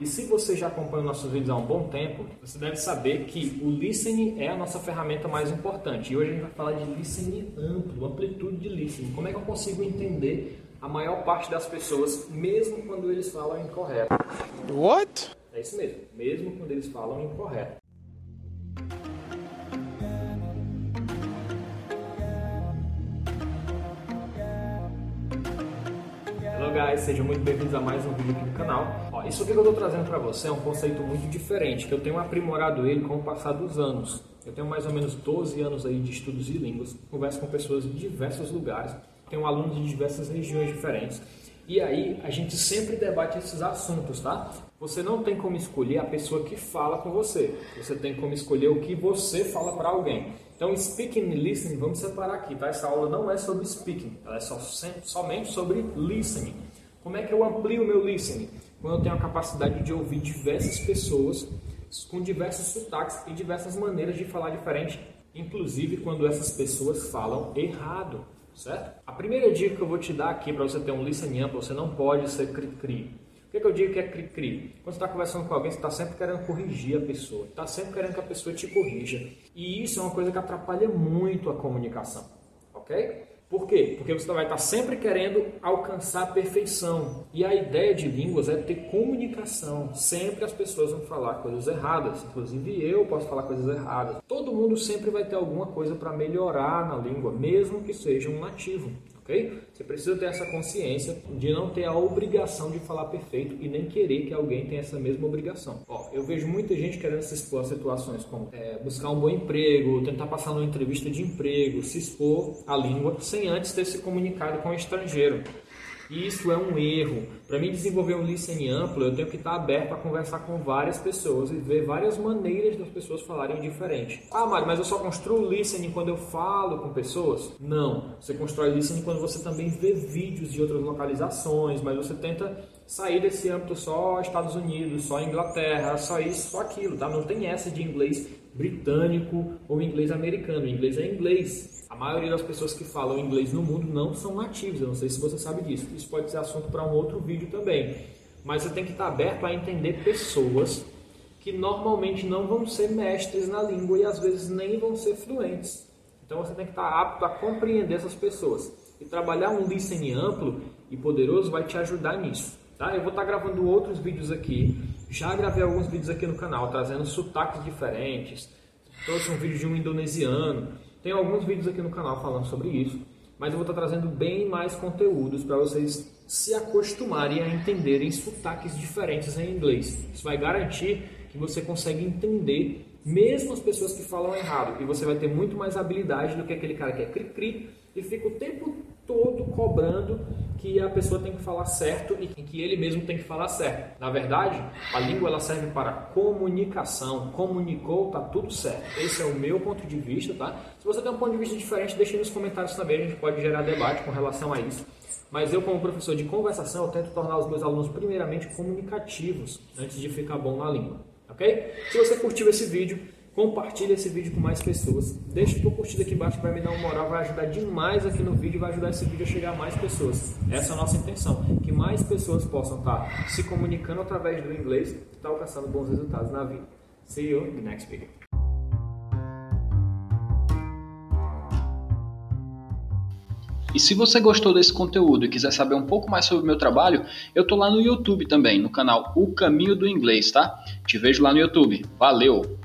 E se você já acompanha nossos vídeos há um bom tempo, você deve saber que o listening é a nossa ferramenta mais importante. E hoje a gente vai falar de listening amplo, amplitude de listening. Como é que eu consigo entender a maior parte das pessoas, mesmo quando eles falam incorreto? What? É isso mesmo, mesmo quando eles falam incorreto. Hello guys, sejam muito bem-vindos a mais um vídeo aqui no canal. Ó, isso aqui que eu estou trazendo para você é um conceito muito diferente, que eu tenho aprimorado ele com o passar dos anos. Eu tenho mais ou menos 12 anos aí de estudos de línguas, converso com pessoas de diversos lugares, tenho alunos de diversas regiões diferentes. E aí a gente sempre debate esses assuntos, tá? Você não tem como escolher a pessoa que fala com você. Você tem como escolher o que você fala para alguém. Então, speaking e listening, vamos separar aqui, tá? Essa aula não é sobre speaking, ela é só, somente sobre listening. Como é que eu amplio o meu listening? Quando eu tenho a capacidade de ouvir diversas pessoas com diversos sotaques e diversas maneiras de falar diferente, inclusive quando essas pessoas falam errado, certo? A primeira dica que eu vou te dar aqui para você ter um listening amplo, você não pode ser cri-cri. O que, que eu digo que é cri-cri? Quando você está conversando com alguém, você está sempre querendo corrigir a pessoa, está sempre querendo que a pessoa te corrija. E isso é uma coisa que atrapalha muito a comunicação, ok? Por quê? Porque você vai estar sempre querendo alcançar a perfeição. E a ideia de línguas é ter comunicação. Sempre as pessoas vão falar coisas erradas. Inclusive eu posso falar coisas erradas. Todo mundo sempre vai ter alguma coisa para melhorar na língua, mesmo que seja um nativo ok? Você precisa ter essa consciência de não ter a obrigação de falar perfeito e nem querer que alguém tenha essa mesma obrigação. Ó, eu vejo muita gente querendo se expor a situações como é, buscar um bom emprego, tentar passar numa entrevista de emprego, se expor à língua sem antes ter se comunicado com o estrangeiro. Isso é um erro. Para mim desenvolver um listening amplo, eu tenho que estar aberto a conversar com várias pessoas e ver várias maneiras das pessoas falarem diferente. Ah, Mário, mas eu só construo listening quando eu falo com pessoas? Não. Você constrói listening quando você também vê vídeos de outras localizações, mas você tenta sair desse âmbito só Estados Unidos, só Inglaterra, só isso, só aquilo, tá? Não tem essa de inglês britânico ou inglês americano. O inglês é inglês. A maioria das pessoas que falam inglês no mundo não são nativos. Eu não sei se você sabe disso. Isso pode ser assunto para um outro vídeo também. Mas você tem que estar aberto a entender pessoas que normalmente não vão ser mestres na língua e às vezes nem vão ser fluentes. Então você tem que estar apto a compreender essas pessoas. E trabalhar um listening amplo e poderoso vai te ajudar nisso. Tá? Eu vou estar gravando outros vídeos aqui. Já gravei alguns vídeos aqui no canal, trazendo sotaques diferentes. Trouxe um vídeo de um indonesiano. Tem alguns vídeos aqui no canal falando sobre isso. Mas eu vou estar trazendo bem mais conteúdos para vocês se acostumarem a entenderem sotaques diferentes em inglês. Isso vai garantir que você consegue entender mesmo as pessoas que falam errado. E você vai ter muito mais habilidade do que aquele cara que é cri-cri e fica o tempo todo cobrando que a pessoa tem que falar certo e que ele mesmo tem que falar certo. Na verdade, a língua ela serve para comunicação. Comunicou, tá tudo certo. Esse é o meu ponto de vista, tá? Se você tem um ponto de vista diferente, deixe nos comentários também, a gente pode gerar debate com relação a isso. Mas eu, como professor de conversação, eu tento tornar os meus alunos primeiramente comunicativos antes de ficar bom na língua, ok? Se você curtiu esse vídeo, Compartilhe esse vídeo com mais pessoas. Deixe tua curtida aqui embaixo para me dar uma moral, vai ajudar demais aqui no vídeo e vai ajudar esse vídeo a chegar a mais pessoas. Essa é a nossa intenção, que mais pessoas possam estar se comunicando através do inglês e estar alcançando bons resultados na vida. See you in the next video. E se você gostou desse conteúdo e quiser saber um pouco mais sobre o meu trabalho, eu tô lá no YouTube também, no canal O Caminho do Inglês, tá? Te vejo lá no YouTube. Valeu!